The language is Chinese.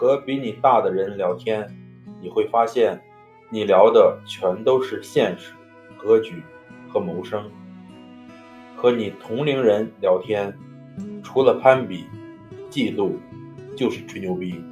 和比你大的人聊天你会发现你聊的全都是现实格局和谋生。和你同龄人聊天除了攀比嫉妒就是吹牛逼。